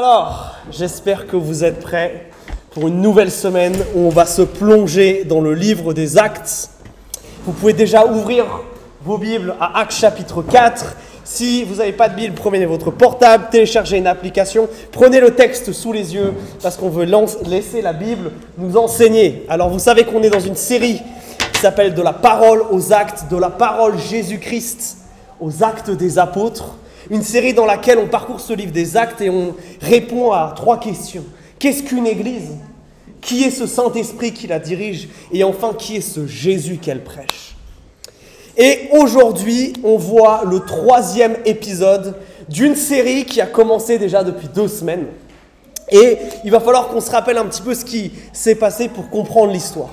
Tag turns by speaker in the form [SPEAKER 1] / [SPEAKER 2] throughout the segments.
[SPEAKER 1] Alors, j'espère que vous êtes prêts pour une nouvelle semaine où on va se plonger dans le livre des Actes. Vous pouvez déjà ouvrir vos Bibles à Actes chapitre 4. Si vous n'avez pas de Bible, prenez votre portable, téléchargez une application, prenez le texte sous les yeux parce qu'on veut laisser la Bible nous enseigner. Alors vous savez qu'on est dans une série qui s'appelle De la parole aux actes, de la parole Jésus-Christ aux actes des apôtres. Une série dans laquelle on parcourt ce livre des actes et on répond à trois questions. Qu'est-ce qu'une église? Qui est ce Saint-Esprit qui la dirige? Et enfin, qui est ce Jésus qu'elle prêche? Et aujourd'hui, on voit le troisième épisode d'une série qui a commencé déjà depuis deux semaines. Et il va falloir qu'on se rappelle un petit peu ce qui s'est passé pour comprendre l'histoire.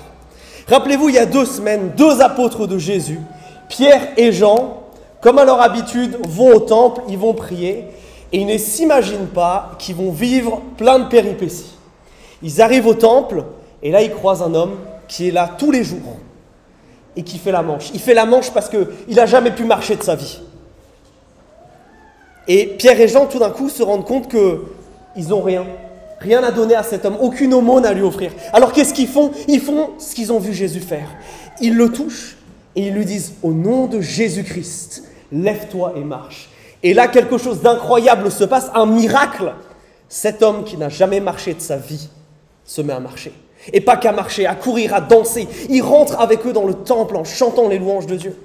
[SPEAKER 1] Rappelez-vous, il y a deux semaines, deux apôtres de Jésus, Pierre et Jean, comme à leur habitude, vont au temple, ils vont prier, et ils ne s'imaginent pas qu'ils vont vivre plein de péripéties. Ils arrivent au temple, et là ils croisent un homme qui est là tous les jours, et qui fait la manche. Il fait la manche parce qu'il n'a jamais pu marcher de sa vie. Et Pierre et Jean, tout d'un coup, se rendent compte qu'ils n'ont rien. Rien à donner à cet homme, aucune aumône à lui offrir. Alors qu'est-ce qu'ils font? Ils font ce qu'ils ont vu Jésus faire. Ils le touchent et ils lui disent, au nom de Jésus-Christ, lève-toi et marche. Et là, quelque chose d'incroyable se passe, un miracle. Cet homme qui n'a jamais marché de sa vie se met à marcher. Et pas qu'à marcher, à courir, à danser. Il rentre avec eux dans le temple en chantant les louanges de Dieu.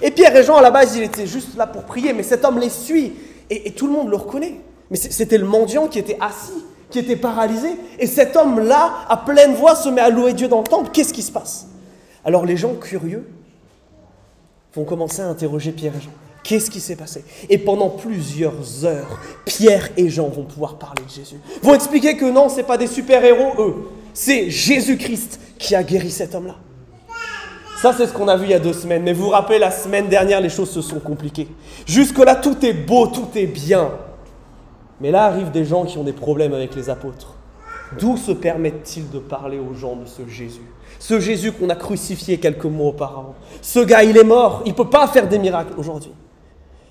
[SPEAKER 1] Et Pierre et Jean, à la base, il était juste là pour prier, mais cet homme les suit. Et, et tout le monde le reconnaît. Mais c'était le mendiant qui était assis, qui était paralysé. Et cet homme-là, à pleine voix, se met à louer Dieu dans le temple. Qu'est-ce qui se passe? Alors les gens curieux vont commencer à interroger Pierre et Jean. Qu'est-ce qui s'est passé? Et pendant plusieurs heures, Pierre et Jean vont pouvoir parler de Jésus. Vont expliquer que non, ce n'est pas des super-héros, eux. C'est Jésus-Christ qui a guéri cet homme-là. Ça, c'est ce qu'on a vu il y a deux semaines. Mais vous vous rappelez, la semaine dernière, les choses se sont compliquées. Jusque-là, tout est beau, tout est bien. Mais là arrivent des gens qui ont des problèmes avec les apôtres. D'où se permettent-ils de parler aux gens de ce Jésus? Ce Jésus qu'on a crucifié quelques mois auparavant. Ce gars, il est mort. Il ne peut pas faire des miracles aujourd'hui.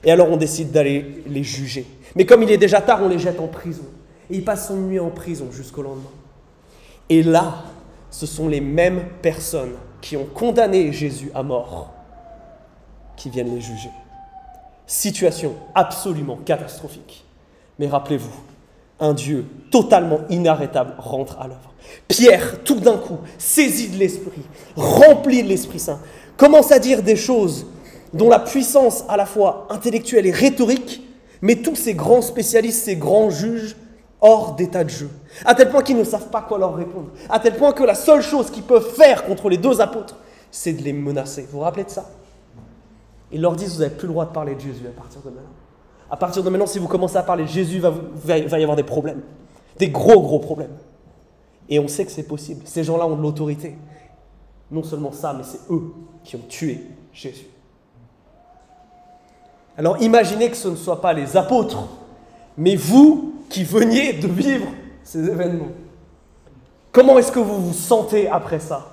[SPEAKER 1] Et alors on décide d'aller les juger. Mais comme il est déjà tard, on les jette en prison. Et ils passent son nuit en prison jusqu'au lendemain. Et là, ce sont les mêmes personnes qui ont condamné Jésus à mort qui viennent les juger. Situation absolument catastrophique. Mais rappelez-vous, un Dieu totalement inarrêtable rentre à l'œuvre. Pierre, tout d'un coup, saisi de l'Esprit, rempli de l'Esprit Saint, commence à dire des choses dont la puissance à la fois intellectuelle et rhétorique met tous ces grands spécialistes, ces grands juges hors d'état de jeu. À tel point qu'ils ne savent pas quoi leur répondre. À tel point que la seule chose qu'ils peuvent faire contre les deux apôtres, c'est de les menacer. Vous vous rappelez de ça? Ils leur disent, vous n'avez plus le droit de parler de Jésus à partir de maintenant. À partir de maintenant, si vous commencez à parler de Jésus, va, va y avoir des problèmes. Des gros, gros problèmes. Et on sait que c'est possible. Ces gens-là ont de l'autorité. Non seulement ça, mais c'est eux qui ont tué Jésus. Alors imaginez que ce ne soit pas les apôtres, mais vous qui veniez de vivre ces événements. Comment est-ce que vous vous sentez après ça?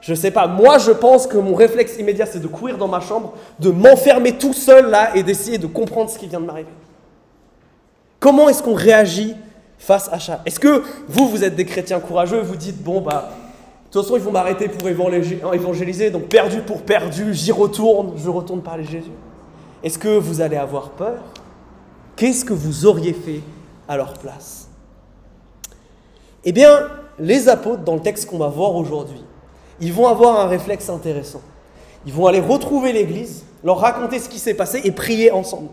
[SPEAKER 1] Je ne sais pas, moi je pense que mon réflexe immédiat c'est de courir dans ma chambre, de m'enfermer tout seul là et d'essayer de comprendre ce qui vient de m'arriver. Comment est-ce qu'on réagit face à ça? Est-ce que vous, vous êtes des chrétiens courageux, vous dites, bon bah de toute façon, ils vont m'arrêter pour évangéliser, donc perdu pour perdu, j'y retourne, je retourne parler de Jésus. Est-ce que vous allez avoir peur? Qu'est-ce que vous auriez fait à leur place? Eh bien, les apôtres, dans le texte qu'on va voir aujourd'hui, ils vont avoir un réflexe intéressant. Ils vont aller retrouver l'Église, leur raconter ce qui s'est passé et prier ensemble.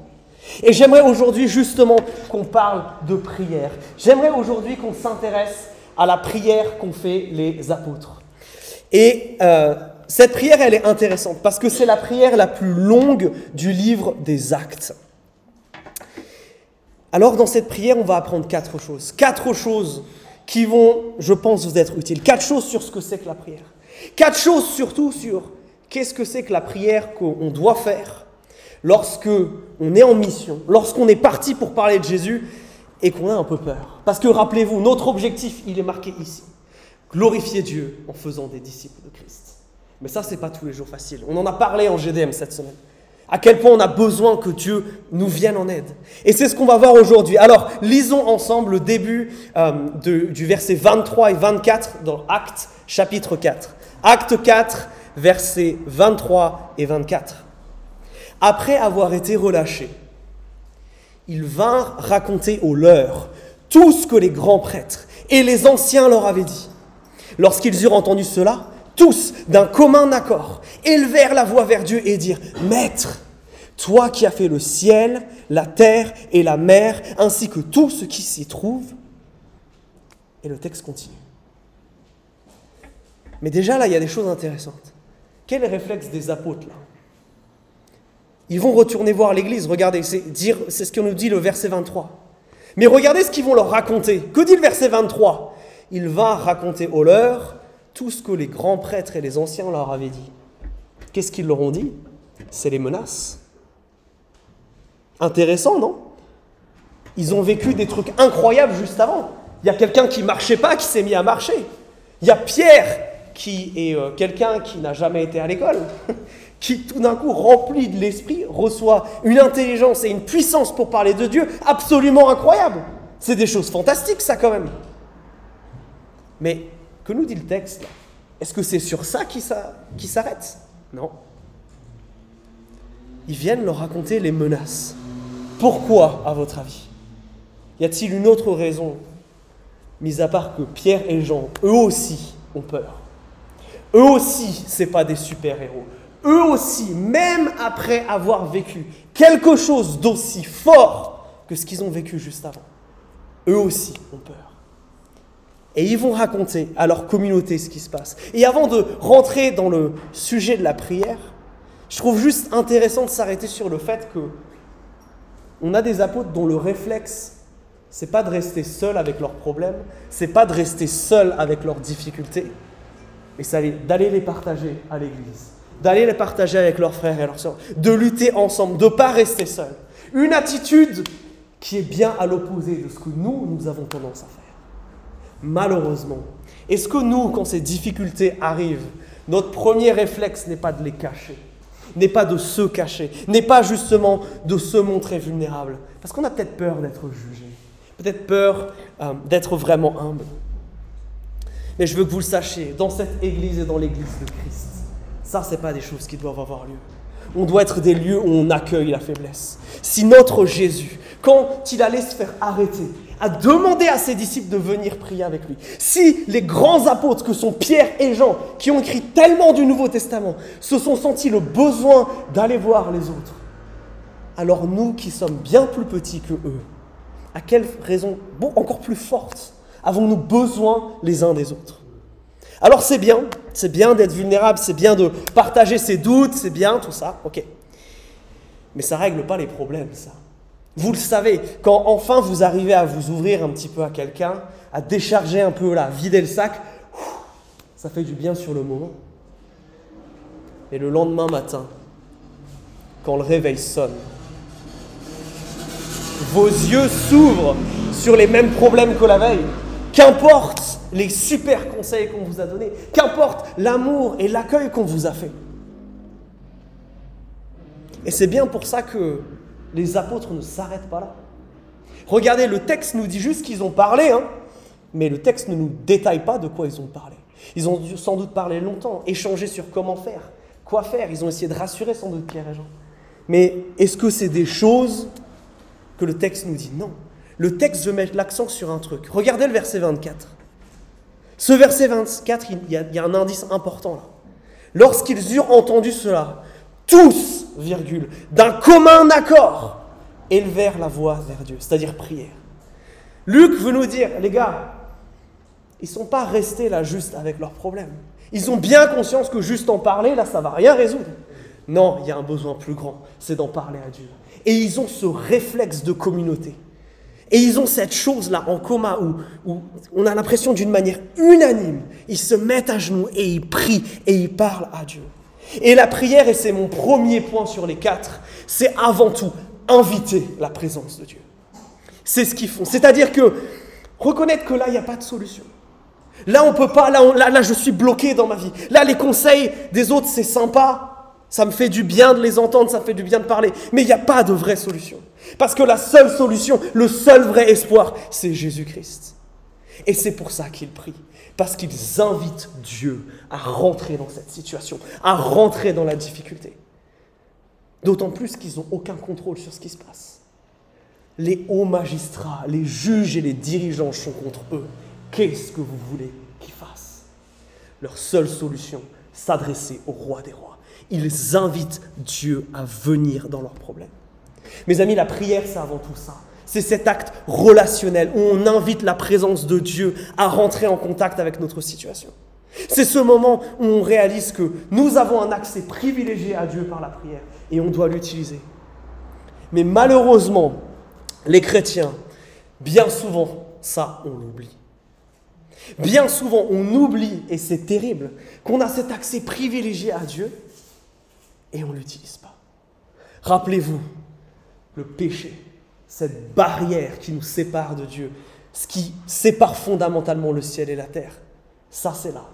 [SPEAKER 1] Et j'aimerais aujourd'hui justement qu'on parle de prière. J'aimerais aujourd'hui qu'on s'intéresse à la prière qu'ont fait les apôtres. Et euh, cette prière, elle est intéressante parce que c'est la prière la plus longue du livre des actes. Alors dans cette prière, on va apprendre quatre choses. Quatre choses qui vont, je pense, vous être utiles. Quatre choses sur ce que c'est que la prière. Quatre choses surtout sur qu'est-ce que c'est que la prière qu'on doit faire lorsque on est en mission, lorsqu'on est parti pour parler de Jésus et qu'on a un peu peur. Parce que rappelez-vous, notre objectif, il est marqué ici. Glorifier Dieu en faisant des disciples de Christ. Mais ça, c'est pas tous les jours facile. On en a parlé en GDM cette semaine. À quel point on a besoin que Dieu nous vienne en aide. Et c'est ce qu'on va voir aujourd'hui. Alors, lisons ensemble le début euh, du verset 23 et 24 dans Acte chapitre 4. Acte 4, versets 23 et 24. Après avoir été relâchés, ils vinrent raconter aux leurs tout ce que les grands prêtres et les anciens leur avaient dit. Lorsqu'ils eurent entendu cela, tous, d'un commun accord, élevèrent la voix vers Dieu et dirent, Maître, toi qui as fait le ciel, la terre et la mer, ainsi que tout ce qui s'y trouve. Et le texte continue. Mais déjà là, il y a des choses intéressantes. Quel est le réflexe des apôtres là? Ils vont retourner voir l'église, regardez, c'est ce qu'on nous dit le verset 23. Mais regardez ce qu'ils vont leur raconter. Que dit le verset 23 Il va raconter aux leurs tout ce que les grands prêtres et les anciens leur avaient dit. Qu'est-ce qu'ils leur ont dit? C'est les menaces. Intéressant, non? Ils ont vécu des trucs incroyables juste avant. Il y a quelqu'un qui marchait pas, qui s'est mis à marcher. Il y a Pierre, qui est euh, quelqu'un qui n'a jamais été à l'école, qui tout d'un coup, rempli de l'esprit, reçoit une intelligence et une puissance pour parler de Dieu absolument incroyable. C'est des choses fantastiques, ça, quand même. Mais que nous dit le texte Est-ce que c'est sur ça qui s'arrête? Non. Ils viennent leur raconter les menaces. Pourquoi, à votre avis? Y a-t-il une autre raison, mis à part que Pierre et Jean, eux aussi, ont peur Eux aussi, ce pas des super-héros. Eux aussi, même après avoir vécu quelque chose d'aussi fort que ce qu'ils ont vécu juste avant, eux aussi ont peur. Et ils vont raconter à leur communauté ce qui se passe. Et avant de rentrer dans le sujet de la prière, je trouve juste intéressant de s'arrêter sur le fait que on a des apôtres dont le réflexe, c'est pas de rester seul avec leurs problèmes, c'est pas de rester seul avec leurs difficultés, mais c'est d'aller les partager à l'église, d'aller les partager avec leurs frères et leurs sœurs, de lutter ensemble, de pas rester seul. Une attitude qui est bien à l'opposé de ce que nous, nous avons tendance à faire malheureusement. Est-ce que nous, quand ces difficultés arrivent, notre premier réflexe n'est pas de les cacher, n'est pas de se cacher, n'est pas justement de se montrer vulnérable Parce qu'on a peut-être peur d'être jugé, peut-être peur euh, d'être vraiment humble. Mais je veux que vous le sachiez, dans cette église et dans l'église de Christ, ça, ce n'est pas des choses qui doivent avoir lieu. On doit être des lieux où on accueille la faiblesse. Si notre Jésus, quand il allait se faire arrêter, a demandé à ses disciples de venir prier avec lui. Si les grands apôtres que sont Pierre et Jean, qui ont écrit tellement du Nouveau Testament, se sont sentis le besoin d'aller voir les autres, alors nous qui sommes bien plus petits que eux, à quelle raison encore plus forte avons-nous besoin les uns des autres? Alors c'est bien, c'est bien d'être vulnérable, c'est bien de partager ses doutes, c'est bien tout ça, ok. Mais ça règle pas les problèmes, ça. Vous le savez, quand enfin vous arrivez à vous ouvrir un petit peu à quelqu'un, à décharger un peu, là, vider le sac, ça fait du bien sur le moment. Et le lendemain matin, quand le réveil sonne, vos yeux s'ouvrent sur les mêmes problèmes que la veille. Qu'importe les super conseils qu'on vous a donnés, qu'importe l'amour et l'accueil qu'on vous a fait. Et c'est bien pour ça que les apôtres ne s'arrêtent pas là. Regardez, le texte nous dit juste qu'ils ont parlé, hein, mais le texte ne nous détaille pas de quoi ils ont parlé. Ils ont sans doute parlé longtemps, échangé sur comment faire, quoi faire. Ils ont essayé de rassurer sans doute Pierre et Jean. Mais est-ce que c'est des choses que le texte nous dit? Non. Le texte veut mettre l'accent sur un truc. Regardez le verset 24. Ce verset 24, il y a, il y a un indice important là. Lorsqu'ils eurent entendu cela, tous, virgule, d'un commun accord, élevèrent la voix vers Dieu, c'est-à-dire prière. Luc veut nous dire, les gars, ils ne sont pas restés là juste avec leurs problèmes. Ils ont bien conscience que juste en parler, là, ça va rien résoudre. Non, il y a un besoin plus grand, c'est d'en parler à Dieu. Et ils ont ce réflexe de communauté. Et ils ont cette chose-là en commun où, où on a l'impression d'une manière unanime, ils se mettent à genoux et ils prient et ils parlent à Dieu. Et la prière, et c'est mon premier point sur les quatre, c'est avant tout inviter la présence de Dieu. C'est ce qu'ils font. C'est-à-dire que reconnaître que là, il n'y a pas de solution. Là, on peut pas, là, là, là, je suis bloqué dans ma vie. Là, les conseils des autres, c'est sympa, Ça me fait du bien de les entendre, ça me fait du bien de parler. Mais il n'y a pas de vraie solution. Parce que la seule solution, le seul vrai espoir, c'est Jésus-Christ. Et c'est pour ça qu'ils prient. Parce qu'ils invitent Dieu à rentrer dans cette situation, à rentrer dans la difficulté. D'autant plus qu'ils n'ont aucun contrôle sur ce qui se passe. Les hauts magistrats, les juges et les dirigeants sont contre eux. Qu'est-ce que vous voulez qu'ils fassent? Leur seule solution, s'adresser au roi des rois. Ils invitent Dieu à venir dans leurs problèmes. Mes amis, la prière, c'est avant tout ça. C'est cet acte relationnel où on invite la présence de Dieu à rentrer en contact avec notre situation. C'est ce moment où on réalise que nous avons un accès privilégié à Dieu par la prière et on doit l'utiliser. Mais malheureusement, les chrétiens, bien souvent, ça, on l'oublie. Bien souvent, on oublie, et c'est terrible, qu'on a cet accès privilégié à Dieu et on ne l'utilise pas. Rappelez-vous, le péché, cette barrière qui nous sépare de Dieu, ce qui sépare fondamentalement le ciel et la terre, ça c'est là.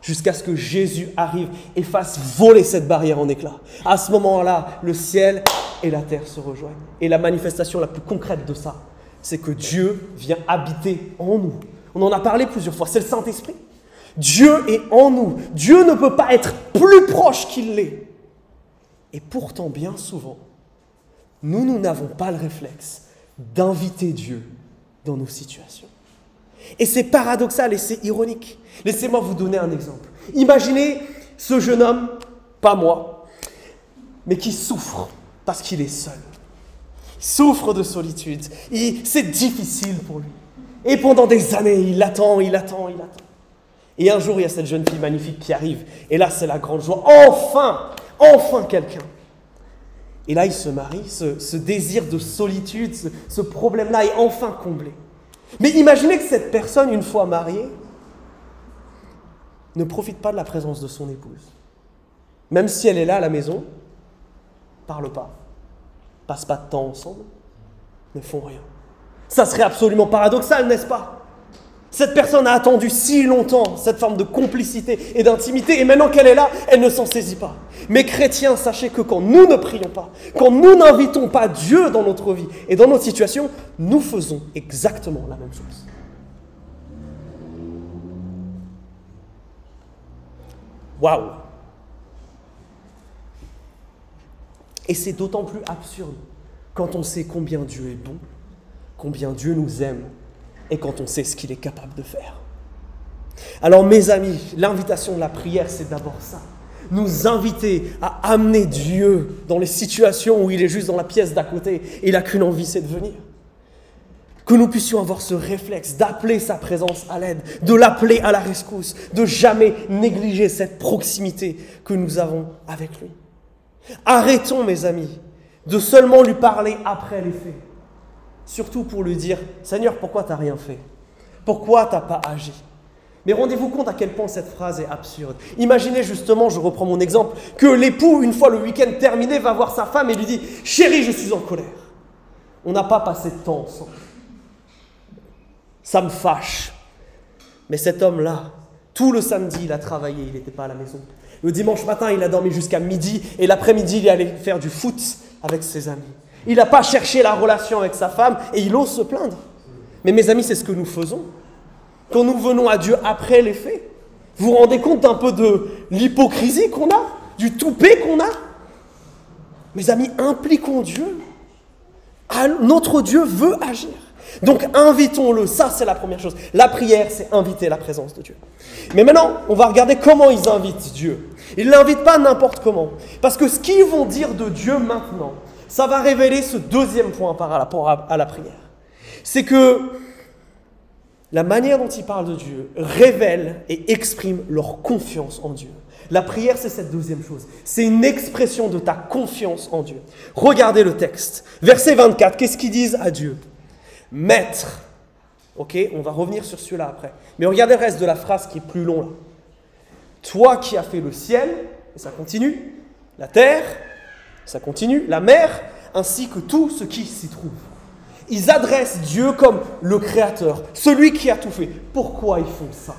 [SPEAKER 1] Jusqu'à ce que Jésus arrive et fasse voler cette barrière en éclats. À ce moment-là, le ciel et la terre se rejoignent. Et la manifestation la plus concrète de ça, c'est que Dieu vient habiter en nous. On en a parlé plusieurs fois, c'est le Saint-Esprit. Dieu est en nous. Dieu ne peut pas être plus proche qu'il l'est. Et pourtant, bien souvent, nous, nous n'avons pas le réflexe d'inviter Dieu dans nos situations. Et c'est paradoxal et c'est ironique. Laissez-moi vous donner un exemple. Imaginez ce jeune homme, pas moi, mais qui souffre parce qu'il est seul. Il souffre de solitude. C'est difficile pour lui. Et pendant des années, il attend, il attend, il attend. Et un jour, il y a cette jeune fille magnifique qui arrive. Et là, c'est la grande joie. Enfin, enfin quelqu'un. Et là, il se marie, ce, désir de solitude, ce, problème-là est enfin comblé. Mais imaginez que cette personne, une fois mariée, ne profite pas de la présence de son épouse. Même si elle est là à la maison, parle pas, passe pas de temps ensemble, ne font rien. Ça serait absolument paradoxal, n'est-ce pas? Cette personne a attendu si longtemps cette forme de complicité et d'intimité, et maintenant qu'elle est là, elle ne s'en saisit pas. Mais chrétiens, sachez que quand nous ne prions pas, quand nous n'invitons pas Dieu dans notre vie et dans notre situation, nous faisons exactement la même chose. Waouh Et c'est d'autant plus absurde quand on sait combien Dieu est bon, combien Dieu nous aime et quand on sait ce qu'il est capable de faire. Alors mes amis, l'invitation de la prière, c'est d'abord ça. Nous inviter à amener Dieu dans les situations où il est juste dans la pièce d'à côté et il n'a qu'une envie, c'est de venir. Que nous puissions avoir ce réflexe d'appeler sa présence à l'aide, de l'appeler à la rescousse, de jamais négliger cette proximité que nous avons avec lui. Arrêtons, mes amis, de seulement lui parler après les faits surtout pour lui dire Seigneur, pourquoi tu n'as rien fait? Pourquoi tu n'as pas agi? Mais rendez-vous compte à quel point cette phrase est absurde. Imaginez justement, je reprends mon exemple, que l'époux, une fois le week-end terminé, va voir sa femme et lui dit Chérie, je suis en colère. On n'a pas passé de temps ensemble. Ça me fâche. Mais cet homme-là, tout le samedi, il a travaillé, il n'était pas à la maison. Le dimanche matin, il a dormi jusqu'à midi et l'après-midi, il est allé faire du foot avec ses amis. Il n'a pas cherché la relation avec sa femme et il ose se plaindre. Mais mes amis, c'est ce que nous faisons. Quand nous venons à Dieu après les faits, vous vous rendez compte un peu de l'hypocrisie qu'on a, du toupet qu'on a Mes amis, impliquons Dieu. Notre Dieu veut agir. Donc invitons-le, ça c'est la première chose. La prière, c'est inviter la présence de Dieu. Mais maintenant, on va regarder comment ils invitent Dieu. Ils ne l'invitent pas n'importe comment. Parce que ce qu'ils vont dire de Dieu maintenant, ça va révéler ce deuxième point par rapport à, la prière. C'est que la manière dont ils parlent de Dieu révèle et exprime leur confiance en Dieu. La prière, c'est cette deuxième chose. C'est une expression de ta confiance en Dieu. Regardez le texte. Verset 24, qu'est-ce qu'ils disent à Dieu? Maître. Ok, on va revenir sur celui-là après. Mais regardez le reste de la phrase qui est plus long là. Toi qui as fait le ciel, et ça continue, la terre, ça continue, la mer, ainsi que tout ce qui s'y trouve. Ils adressent Dieu comme le Créateur, celui qui a tout fait. Pourquoi ils font ça?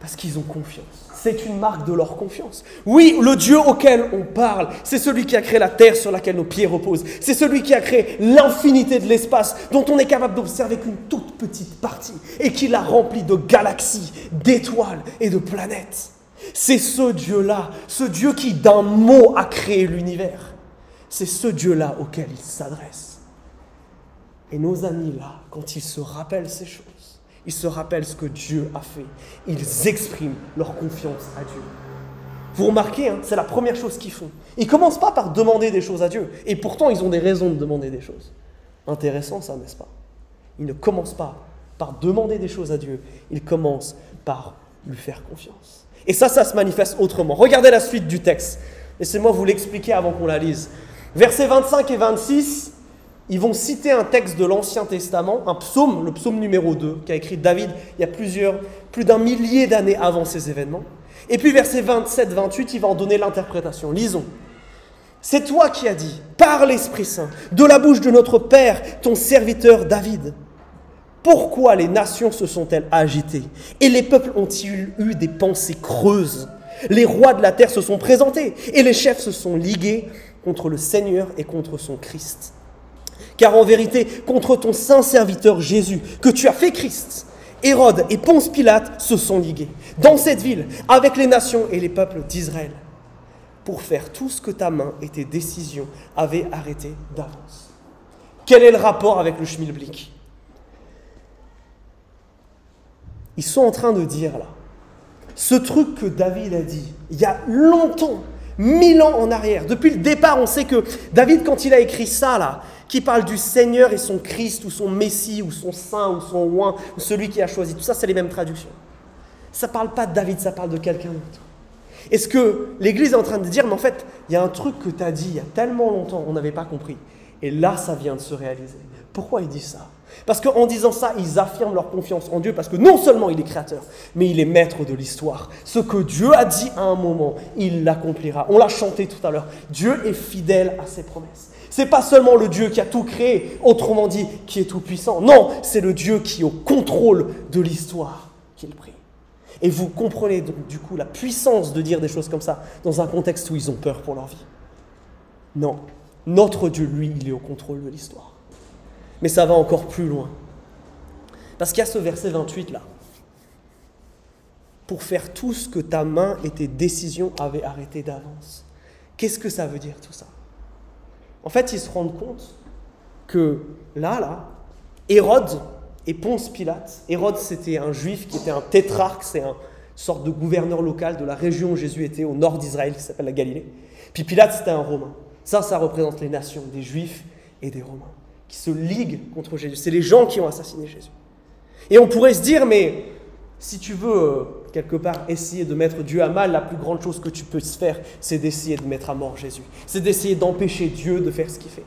[SPEAKER 1] Parce qu'ils ont confiance. C'est une marque de leur confiance. Oui, le Dieu auquel on parle, c'est celui qui a créé la terre sur laquelle nos pieds reposent. C'est celui qui a créé l'infinité de l'espace dont on est capable d'observer qu'une toute petite partie et qui l'a rempli de galaxies, d'étoiles et de planètes. C'est ce Dieu-là, ce Dieu qui d'un mot a créé l'univers. C'est ce Dieu-là auquel il s'adresse. Et nos amis là, quand ils se rappellent ces choses, ils se rappellent ce que Dieu a fait. Ils expriment leur confiance à Dieu. Vous remarquez, hein, c'est la première chose qu'ils font. Ils commencent pas par demander des choses à Dieu. Et pourtant, ils ont des raisons de demander des choses. Intéressant ça, n'est-ce pas? Ils ne commencent pas par demander des choses à Dieu. Ils commencent par lui faire confiance. Et ça, ça se manifeste autrement. Regardez la suite du texte. Laissez-moi vous l'expliquer avant qu'on la lise. Versets 25 et 26, ils vont citer un texte de l'Ancien Testament, un psaume, le psaume numéro 2, qu'a écrit David il y a plusieurs, plus d'un millier d'années avant ces événements. Et puis versets 27-28, il va en donner l'interprétation. Lisons. C'est toi qui as dit, par l'Esprit Saint, de la bouche de notre Père, ton serviteur David. Pourquoi les nations se sont-elles agitées Et les peuples ont-ils eu des pensées creuses? Les rois de la terre se sont présentés et les chefs se sont ligués contre le Seigneur et contre son Christ. Car en vérité, contre ton saint serviteur Jésus, que tu as fait Christ, Hérode et Ponce Pilate se sont ligués dans cette ville avec les nations et les peuples d'Israël pour faire tout ce que ta main et tes décisions avaient arrêté d'avance. Quel est le rapport avec le schmilblick? Ils sont en train de dire là, ce truc que David a dit il y a longtemps, mille ans en arrière, depuis le départ, on sait que David, quand il a écrit ça là, qui parle du Seigneur et son Christ, ou son Messie, ou son Saint, ou son Oint, ou celui qui a choisi. Tout ça, c'est les mêmes traductions. Ça ne parle pas de David, ça parle de quelqu'un d'autre. est ce que l'Église est en train de dire, mais en fait, il y a un truc que tu as dit il y a tellement longtemps, on n'avait pas compris. Et là, ça vient de se réaliser. Pourquoi il dit ça? Parce qu'en disant ça, ils affirment leur confiance en Dieu, parce que non seulement il est créateur, mais il est maître de l'histoire. Ce que Dieu a dit à un moment, il l'accomplira. On l'a chanté tout à l'heure. Dieu est fidèle à ses promesses. C'est pas seulement le Dieu qui a tout créé, autrement dit, qui est tout puissant. Non, c'est le Dieu qui est au contrôle de l'histoire qu'il prie. Et vous comprenez donc du coup la puissance de dire des choses comme ça dans un contexte où ils ont peur pour leur vie. Non, notre Dieu, lui, il est au contrôle de l'histoire. Mais ça va encore plus loin. Parce qu'il y a ce verset 28 là. Pour faire tout ce que ta main et tes décisions avaient arrêté d'avance. Qu'est-ce que ça veut dire tout ça? En fait, ils se rendent compte que là, là, Hérode et Ponce Pilate, Hérode c'était un juif qui était un tétrarque, c'est une sorte de gouverneur local de la région où Jésus était, au nord d'Israël, qui s'appelle la Galilée. Puis Pilate c'était un Romain. Ça, ça représente les nations, des juifs et des Romains, qui se liguent contre Jésus. C'est les gens qui ont assassiné Jésus. Et on pourrait se dire, mais si tu veux euh, quelque part essayer de mettre Dieu à mal, la plus grande chose que tu peux faire, c'est d'essayer de mettre à mort Jésus. C'est d'essayer d'empêcher Dieu de faire ce qu'il fait.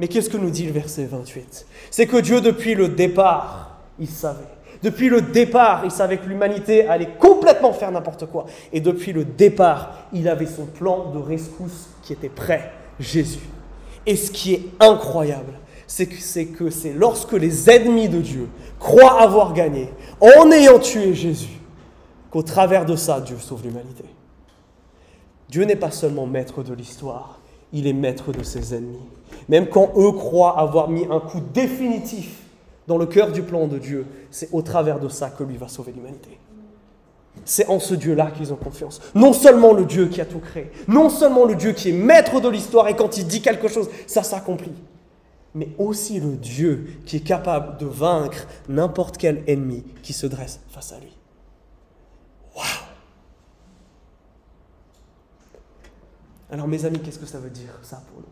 [SPEAKER 1] Mais qu'est-ce que nous dit le verset 28 C'est que Dieu, depuis le départ, il savait. Depuis le départ, il savait que l'humanité allait complètement faire n'importe quoi. Et depuis le départ, il avait son plan de rescousse qui était prêt, Jésus. Et ce qui est incroyable, c'est que c'est lorsque les ennemis de Dieu croient avoir gagné en ayant tué Jésus, qu'au travers de ça, Dieu sauve l'humanité. Dieu n'est pas seulement maître de l'histoire, il est maître de ses ennemis. Même quand eux croient avoir mis un coup définitif dans le cœur du plan de Dieu, c'est au travers de ça que lui va sauver l'humanité. C'est en ce Dieu-là qu'ils ont confiance. Non seulement le Dieu qui a tout créé, non seulement le Dieu qui est maître de l'histoire et quand il dit quelque chose, ça s'accomplit mais aussi le Dieu qui est capable de vaincre n'importe quel ennemi qui se dresse face à lui. Waouh. Alors mes amis, qu'est-ce que ça veut dire ça pour nous?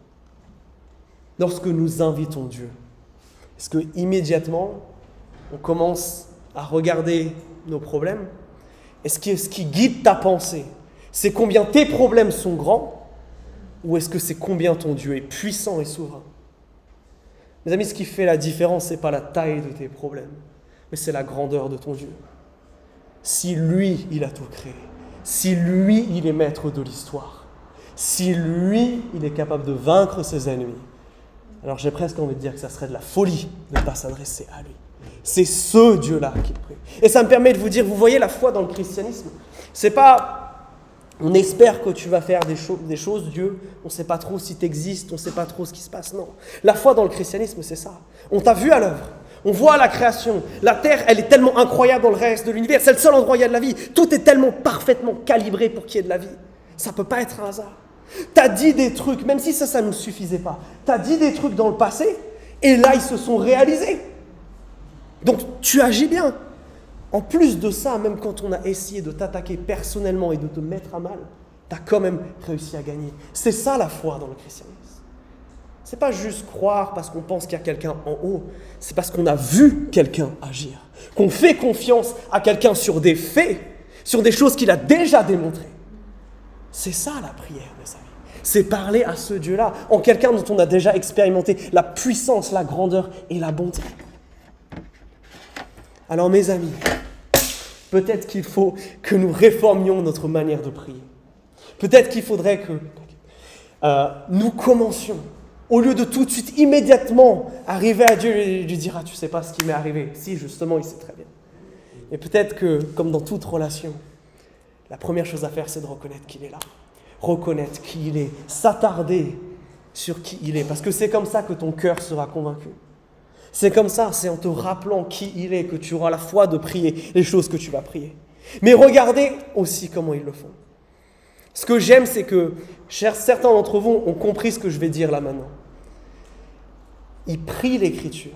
[SPEAKER 1] Lorsque nous invitons Dieu, est-ce que immédiatement on commence à regarder nos problèmes? Est-ce que ce qui guide ta pensée, c'est combien tes problèmes sont grands? Ou est-ce que c'est combien ton Dieu est puissant et souverain? Mes amis, ce qui fait la différence, ce n'est pas la taille de tes problèmes, mais c'est la grandeur de ton Dieu. Si lui, il a tout créé, si lui, il est maître de l'histoire, si lui, il est capable de vaincre ses ennemis, alors j'ai presque envie de dire que ça serait de la folie de ne pas s'adresser à lui. C'est ce Dieu-là qu'ils prient. Et ça me permet de vous dire, vous voyez la foi dans le christianisme, c'est pas on espère que tu vas faire des, choses, Dieu, on ne sait pas trop si tu existes, on ne sait pas trop ce qui se passe. Non. La foi dans le christianisme, c'est ça. On t'a vu à l'œuvre. On voit la création. La terre, elle est tellement incroyable dans le reste de l'univers. C'est le seul endroit où il y a de la vie. Tout est tellement parfaitement calibré pour qu'il y ait de la vie. Ça ne peut pas être un hasard. Tu as dit des trucs, même si ça, ça ne nous suffisait pas. Tu as dit des trucs dans le passé, et là, ils se sont réalisés. Donc, tu agis bien. En plus de ça, même quand on a essayé de t'attaquer personnellement et de te mettre à mal, tu as quand même réussi à gagner. C'est ça la foi dans le christianisme. C'est pas juste croire parce qu'on pense qu'il y a quelqu'un en haut, c'est parce qu'on a vu quelqu'un agir, qu'on fait confiance à quelqu'un sur des faits, sur des choses qu'il a déjà démontrées. C'est ça la prière, mes amis. C'est parler à ce Dieu-là, en quelqu'un dont on a déjà expérimenté la puissance, la grandeur et la bonté. Alors mes amis, peut-être qu'il faut que nous réformions notre manière de prier. Peut-être qu'il faudrait que euh, nous commencions, au lieu de tout de suite, immédiatement, arriver à Dieu et lui dire, ah tu sais pas ce qui m'est arrivé. Si, justement, il sait très bien. Et peut-être que, comme dans toute relation, la première chose à faire, c'est de reconnaître qu'il est là. Reconnaître qui il est, s'attarder sur qui il est, parce que c'est comme ça que ton cœur sera convaincu. C'est comme ça, c'est en te rappelant qui il est que tu auras la foi de prier les choses que tu vas prier. Mais regardez aussi comment ils le font. Ce que j'aime, c'est que certains d'entre vous ont compris ce que je vais dire là maintenant. Ils prient l'Écriture.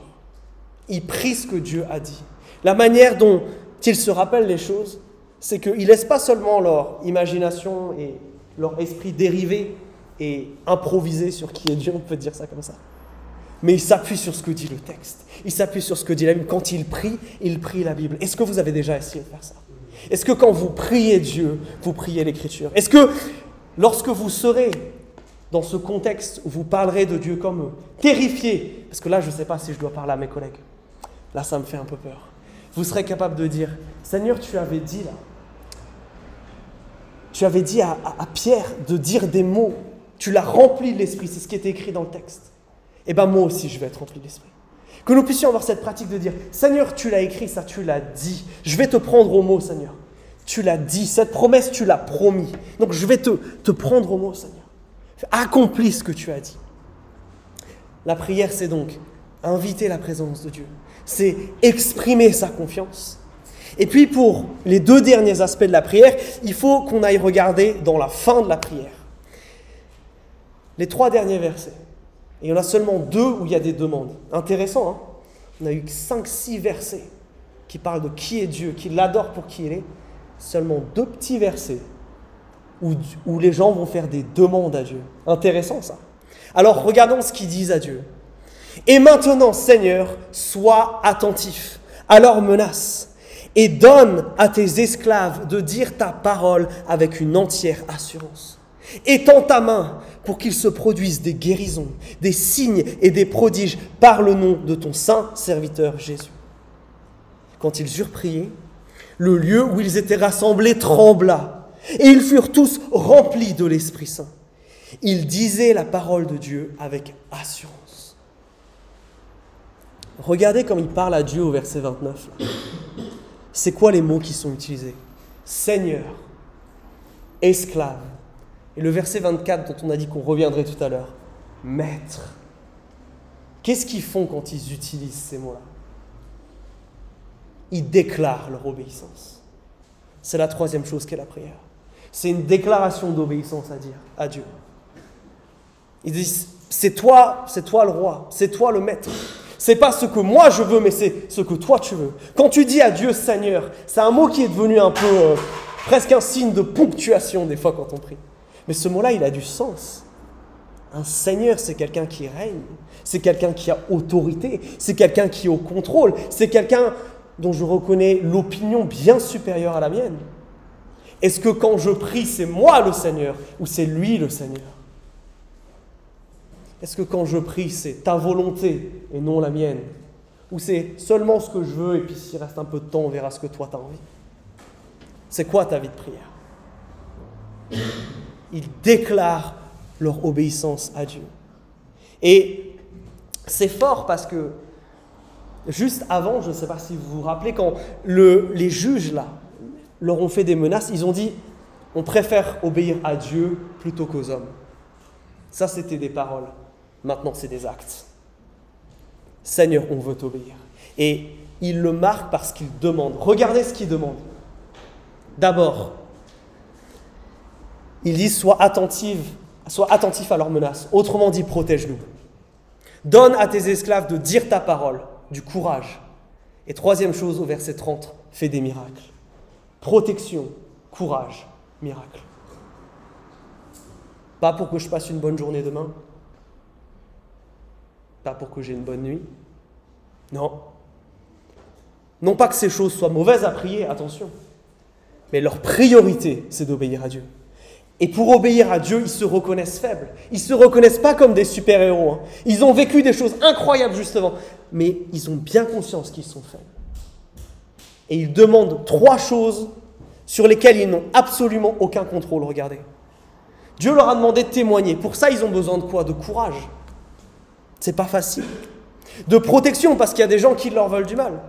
[SPEAKER 1] Ils prient ce que Dieu a dit. La manière dont ils se rappellent les choses, c'est qu'ils ne laissent pas seulement leur imagination et leur esprit dériver et improviser sur qui est Dieu, on peut dire ça comme ça mais il s'appuie sur ce que dit le texte. Il s'appuie sur ce que dit la Bible. Quand il prie, il prie la Bible. Est-ce que vous avez déjà essayé de faire ça? Est-ce que quand vous priez Dieu, vous priez l'Écriture? Est-ce que lorsque vous serez dans ce contexte où vous parlerez de Dieu comme terrifié, parce que là je ne sais pas si je dois parler à mes collègues, là ça me fait un peu peur, vous serez capable de dire, Seigneur, tu avais dit là, tu avais dit à, à Pierre de dire des mots, tu l'as rempli de l'Esprit, c'est ce qui était écrit dans le texte eh bien moi aussi je vais être rempli d'esprit. Que nous puissions avoir cette pratique de dire, Seigneur, tu l'as écrit, ça tu l'as dit. Je vais te prendre au mot, Seigneur. Tu l'as dit, cette promesse, tu l'as promis. Donc je vais te, te prendre au mot, Seigneur. Accomplis ce que tu as dit. La prière, c'est donc inviter la présence de Dieu. C'est exprimer sa confiance. Et puis pour les deux derniers aspects de la prière, il faut qu'on aille regarder dans la fin de la prière. Les trois derniers versets. Et il y en a seulement deux où il y a des demandes. Intéressant, hein On a eu cinq, six versets qui parlent de qui est Dieu, qui l'adore pour qui il est. Seulement deux petits versets où, où les gens vont faire des demandes à Dieu. Intéressant ça. Alors regardons ce qu'ils disent à Dieu. Et maintenant, Seigneur, sois attentif à leurs menaces et donne à tes esclaves de dire ta parole avec une entière assurance. Étends ta main pour qu'il se produisent des guérisons, des signes et des prodiges par le nom de ton saint serviteur Jésus. Quand ils eurent prié, le lieu où ils étaient rassemblés trembla, et ils furent tous remplis de l'Esprit Saint. Ils disaient la parole de Dieu avec assurance. Regardez comme il parle à Dieu au verset 29. C'est quoi les mots qui sont utilisés? Seigneur, esclave, et le verset 24 dont on a dit qu'on reviendrait tout à l'heure, maître. Qu'est-ce qu'ils font quand ils utilisent ces mots-là? Ils déclarent leur obéissance. C'est la troisième chose qu'est la prière. C'est une déclaration d'obéissance à dire à Dieu. Ils disent c'est toi, c'est toi le roi, c'est toi le maître. C'est pas ce que moi je veux, mais c'est ce que toi tu veux. Quand tu dis à Dieu Seigneur, c'est un mot qui est devenu un peu euh, presque un signe de ponctuation des fois quand on prie. Mais ce mot-là, il a du sens. Un seigneur, c'est quelqu'un qui règne, c'est quelqu'un qui a autorité, c'est quelqu'un qui est au contrôle, c'est quelqu'un dont je reconnais l'opinion bien supérieure à la mienne. Est-ce que quand je prie, c'est moi le Seigneur ou c'est lui le Seigneur? Est-ce que quand je prie, c'est ta volonté et non la mienne? Ou c'est seulement ce que je veux et puis s'il reste un peu de temps, on verra ce que toi tu as envie? C'est quoi ta vie de prière? Ils déclarent leur obéissance à Dieu. Et c'est fort parce que juste avant, je ne sais pas si vous vous rappelez, quand le, les juges là leur ont fait des menaces, ils ont dit on préfère obéir à Dieu plutôt qu'aux hommes. Ça, c'était des paroles. Maintenant, c'est des actes. Seigneur, on veut t'obéir. Et il le marque parce qu'il demande. Regardez ce qu'il demande. D'abord, il dit sois attentive, sois attentif à leurs menaces. Autrement dit, protège-nous. Donne à tes esclaves de dire ta parole, du courage. Et troisième chose, au verset 30, fais des miracles. Protection, courage, miracle. Pas pour que je passe une bonne journée demain. Pas pour que j'ai une bonne nuit. Non. Non pas que ces choses soient mauvaises à prier, attention. Mais leur priorité, c'est d'obéir à Dieu. Et pour obéir à Dieu, ils se reconnaissent faibles. Ils ne se reconnaissent pas comme des super-héros. Hein. Ils ont vécu des choses incroyables justement, mais ils ont bien conscience qu'ils sont faibles. Et ils demandent trois choses sur lesquelles ils n'ont absolument aucun contrôle. Regardez. Dieu leur a demandé de témoigner. Pour ça, ils ont besoin de quoi? De courage. C'est pas facile. De protection, parce qu'il y a des gens qui leur veulent du mal.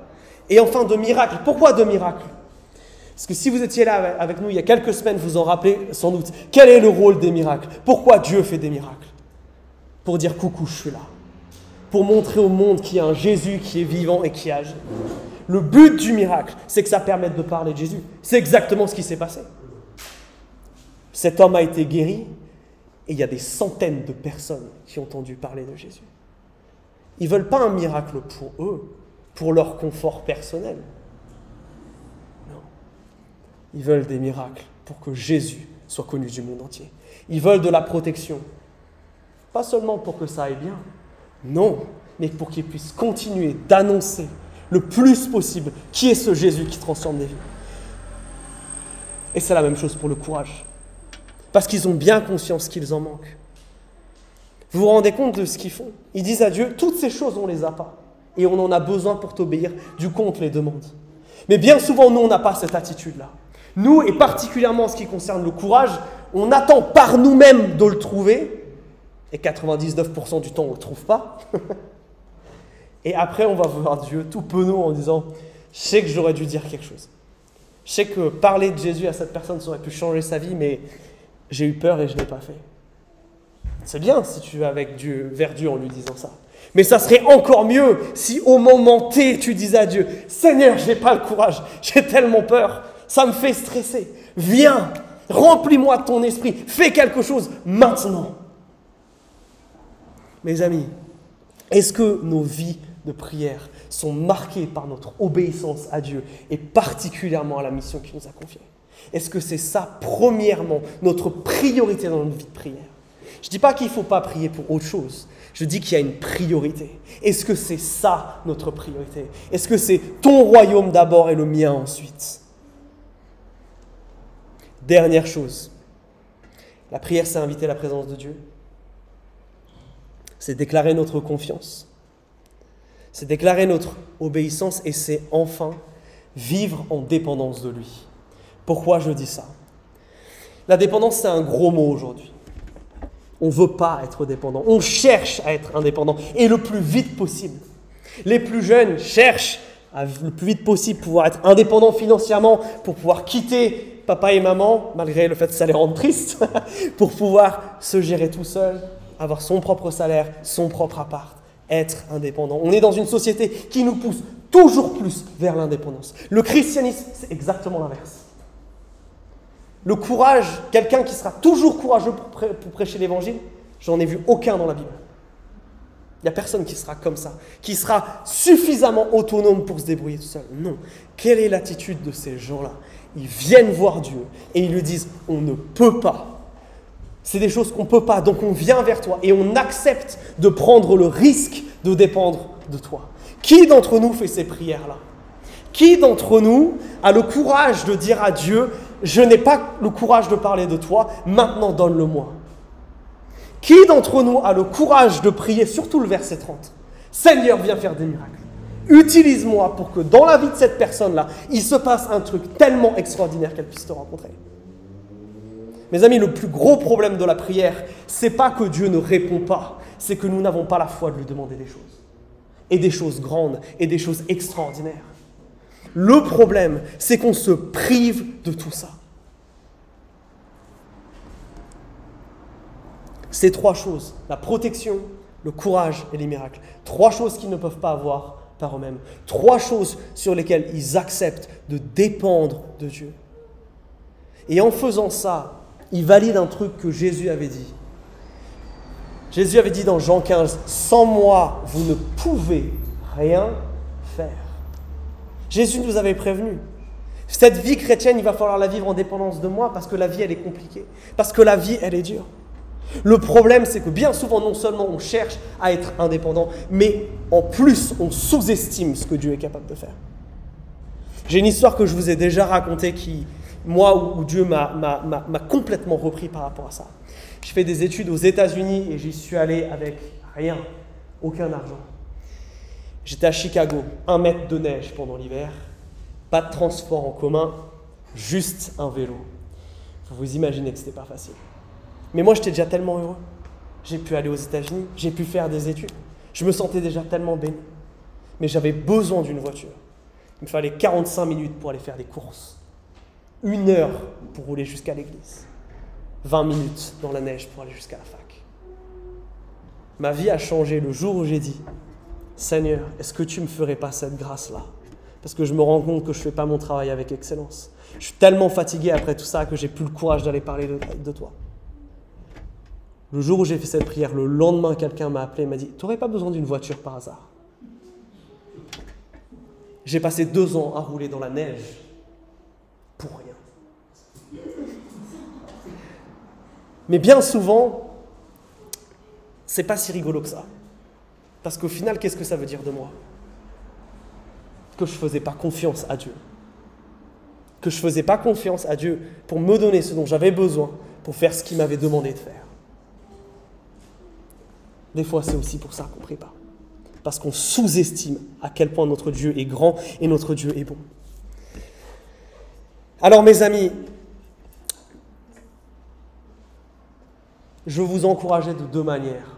[SPEAKER 1] Et enfin, de miracles. Pourquoi de miracles? Parce que si vous étiez là avec nous il y a quelques semaines, vous en rappelez sans doute. Quel est le rôle des miracles? Pourquoi Dieu fait des miracles? Pour dire coucou, je suis là. Pour montrer au monde qu'il y a un Jésus qui est vivant et qui agit. Le but du miracle, c'est que ça permette de parler de Jésus. C'est exactement ce qui s'est passé. Cet homme a été guéri et il y a des centaines de personnes qui ont entendu parler de Jésus. Ils ne veulent pas un miracle pour eux, pour leur confort personnel. Ils veulent des miracles pour que Jésus soit connu du monde entier. Ils veulent de la protection. Pas seulement pour que ça aille bien, non, mais pour qu'ils puissent continuer d'annoncer le plus possible qui est ce Jésus qui transforme les vies. Et c'est la même chose pour le courage. Parce qu'ils ont bien conscience qu'ils en manquent. Vous vous rendez compte de ce qu'ils font? Ils disent à Dieu, toutes ces choses, on ne les a pas. Et on en a besoin pour t'obéir. Du coup, on te les demande. Mais bien souvent, nous, on n'a pas cette attitude-là. Nous, et particulièrement en ce qui concerne le courage, on attend par nous-mêmes de le trouver, et 99% du temps on ne le trouve pas. et après, on va voir Dieu tout penaud en disant, je sais que j'aurais dû dire quelque chose. Je sais que parler de Jésus à cette personne, ça aurait pu changer sa vie, mais j'ai eu peur et je ne l'ai pas fait. C'est bien si tu vas avec Dieu, vers Dieu en lui disant ça. Mais ça serait encore mieux si au moment T, tu disais à Dieu, Seigneur, je n'ai pas le courage, j'ai tellement peur, ça me fait stresser. Viens, remplis-moi de ton esprit, fais quelque chose maintenant. Mes amis, est-ce que nos vies de prière sont marquées par notre obéissance à Dieu et particulièrement à la mission qu'il nous a confiée? Est-ce que c'est ça, premièrement, notre priorité dans notre vie de prière? Je ne dis pas qu'il ne faut pas prier pour autre chose. Je dis qu'il y a une priorité. Est-ce que c'est ça notre priorité? Est-ce que c'est ton royaume d'abord et le mien ensuite? Dernière chose, la prière, c'est inviter la présence de Dieu. C'est déclarer notre confiance. C'est déclarer notre obéissance et c'est enfin vivre en dépendance de lui. Pourquoi je dis ça? La dépendance, c'est un gros mot aujourd'hui. On ne veut pas être dépendant. On cherche à être indépendant et le plus vite possible. Les plus jeunes cherchent le plus vite possible pouvoir être indépendant financièrement pour pouvoir quitter papa et maman, malgré le fait que ça les rende tristes, pour pouvoir se gérer tout seul, avoir son propre salaire, son propre appart, être indépendant. On est dans une société qui nous pousse toujours plus vers l'indépendance. Le christianisme, c'est exactement l'inverse. Le courage, quelqu'un qui sera toujours courageux pour, prêcher l'évangile, j'en ai vu aucun dans la Bible. Il n'y a personne qui sera comme ça, qui sera suffisamment autonome pour se débrouiller tout seul. Non. Quelle est l'attitude de ces gens-là? Ils viennent voir Dieu et ils lui disent on ne peut pas. C'est des choses qu'on ne peut pas, donc on vient vers toi et on accepte de prendre le risque de dépendre de toi. Qui d'entre nous fait ces prières-là? Qui d'entre nous a le courage de dire à Dieu, je n'ai pas le courage de parler de toi, maintenant donne-le-moi Qui d'entre nous a le courage de prier, surtout le verset 30 Seigneur, viens faire des miracles Utilise-moi pour que dans la vie de cette personne-là, il se passe un truc tellement extraordinaire qu'elle puisse te rencontrer. Mes amis, le plus gros problème de la prière, c'est pas que Dieu ne répond pas, c'est que nous n'avons pas la foi de lui demander des choses. et des choses grandes et des choses extraordinaires. Le problème, c'est qu'on se prive de tout ça. Ces trois choses, la protection, le courage et les miracles, trois choses qu'ils ne peuvent pas avoir par eux-mêmes, trois choses sur lesquelles ils acceptent de dépendre de Dieu. Et en faisant ça, ils valident un truc que Jésus avait dit. Jésus avait dit dans Jean 15, Sans moi, vous ne pouvez rien faire. Jésus nous avait prévenu. Cette vie chrétienne, il va falloir la vivre en dépendance de moi parce que la vie, elle est compliquée. Parce que la vie, elle est dure. Le problème, c'est que bien souvent, non seulement on cherche à être indépendant, mais en plus, on sous-estime ce que Dieu est capable de faire. J'ai une histoire que je vous ai déjà racontée qui, moi, où Dieu m'a complètement repris par rapport à ça. Je fais des études aux États-Unis et j'y suis allé avec rien, aucun argent. J'étais à Chicago, un mètre de neige pendant l'hiver, pas de transport en commun, juste un vélo. Vous vous imaginez que ce n'était pas facile. Mais moi, j'étais déjà tellement heureux. J'ai pu aller aux États-Unis, j'ai pu faire des études. Je me sentais déjà tellement béni. Mais j'avais besoin d'une voiture. Il me fallait 45 minutes pour aller faire des courses. Une heure pour rouler jusqu'à l'église. 20 minutes dans la neige pour aller jusqu'à la fac. Ma vie a changé le jour où j'ai dit, Seigneur, est-ce que tu me ferais pas cette grâce-là? Parce que je me rends compte que je ne fais pas mon travail avec excellence. Je suis tellement fatigué après tout ça que j'ai plus le courage d'aller parler de toi. Le jour où j'ai fait cette prière, le lendemain, quelqu'un m'a appelé et m'a dit Tu n'aurais pas besoin d'une voiture par hasard? J'ai passé deux ans à rouler dans la neige pour rien. Mais bien souvent, c'est pas si rigolo que ça. Parce qu'au final, qu'est-ce que ça veut dire de moi? Que je faisais pas confiance à Dieu. Que je faisais pas confiance à Dieu pour me donner ce dont j'avais besoin pour faire ce qu'il m'avait demandé de faire. Des fois, c'est aussi pour ça qu'on prie pas. Parce qu'on sous-estime à quel point notre Dieu est grand et notre Dieu est bon. Alors, mes amis, je vous encourager de deux manières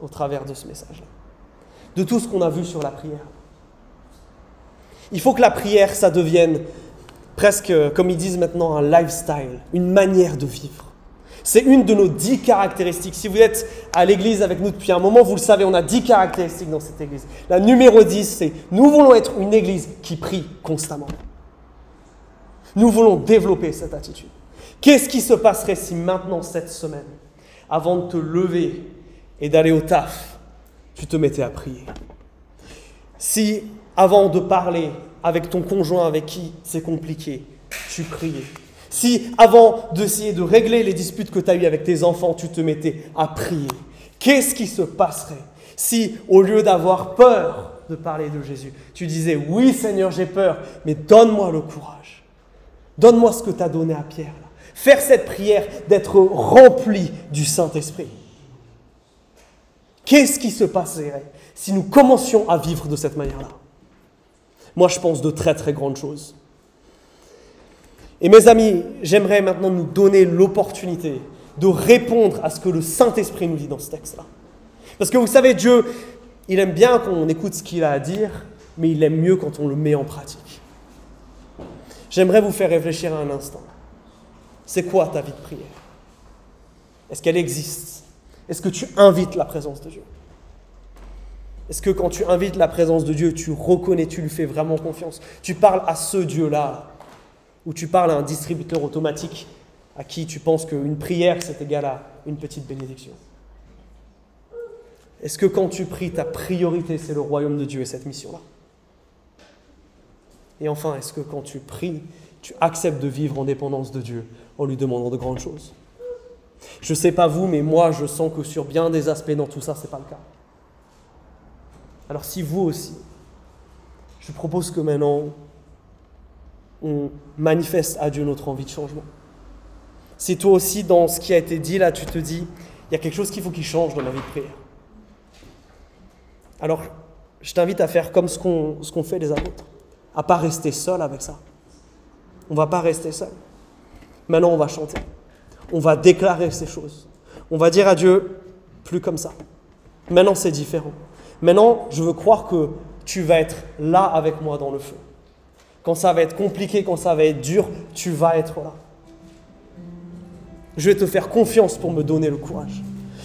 [SPEAKER 1] au travers de ce message-là. De tout ce qu'on a vu sur la prière. Il faut que la prière, ça devienne presque, comme ils disent maintenant, un lifestyle, une manière de vivre. C'est une de nos dix caractéristiques. Si vous êtes à l'église avec nous depuis un moment, vous le savez, on a dix caractéristiques dans cette église. La numéro 10, c'est nous voulons être une église qui prie constamment. Nous voulons développer cette attitude. Qu'est-ce qui se passerait si maintenant, cette semaine, avant de te lever et d'aller au taf, tu te mettais à prier? Si, avant de parler avec ton conjoint avec qui c'est compliqué, tu priais si avant d'essayer de régler les disputes que tu as eues avec tes enfants, tu te mettais à prier, qu'est-ce qui se passerait si, au lieu d'avoir peur de parler de Jésus, tu disais, oui Seigneur, j'ai peur, mais donne-moi le courage. Donne-moi ce que tu as donné à Pierre. Faire cette prière d'être rempli du Saint-Esprit. Qu'est-ce qui se passerait si nous commencions à vivre de cette manière-là? Moi, je pense de très très grandes choses. Et mes amis, j'aimerais maintenant nous donner l'opportunité de répondre à ce que le Saint-Esprit nous dit dans ce texte-là. Parce que vous savez, Dieu, il aime bien qu'on écoute ce qu'il a à dire, mais il aime mieux quand on le met en pratique. J'aimerais vous faire réfléchir un instant. C'est quoi ta vie de prière? Est-ce qu'elle existe? Est-ce que tu invites la présence de Dieu? Est-ce que quand tu invites la présence de Dieu, tu reconnais, tu lui fais vraiment confiance? Tu parles à ce Dieu-là où tu parles à un distributeur automatique à qui tu penses qu'une prière, c'est égal à une petite bénédiction. Est-ce que quand tu pries, ta priorité, c'est le royaume de Dieu et cette mission-là? Et enfin, est-ce que quand tu pries, tu acceptes de vivre en dépendance de Dieu en lui demandant de grandes choses? Je ne sais pas vous, mais moi, je sens que sur bien des aspects dans tout ça, ce n'est pas le cas. Alors si vous aussi, je propose que maintenant, on manifeste à Dieu notre envie de changement. Si toi aussi, dans ce qui a été dit là, tu te dis, il y a quelque chose qu'il faut qu'il change dans ma vie de prière. Alors, je t'invite à faire comme ce qu'on fait les apôtres, à pas rester seul avec ça. On va pas rester seul. Maintenant, on va chanter. On va déclarer ces choses. On va dire à Dieu, plus comme ça. Maintenant, c'est différent. Maintenant, je veux croire que tu vas être là avec moi dans le feu. Quand ça va être compliqué, quand ça va être dur, tu vas être là. Je vais te faire confiance pour me donner le courage.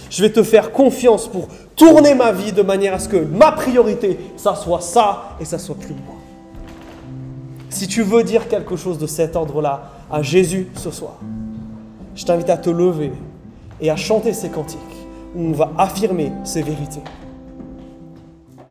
[SPEAKER 1] Je vais te faire confiance pour tourner ma vie de manière à ce que ma priorité, ça soit ça et ça soit plus moi. Si tu veux dire quelque chose de cet ordre-là à Jésus ce soir, je t'invite à te lever et à chanter ces cantiques où on va affirmer ces vérités.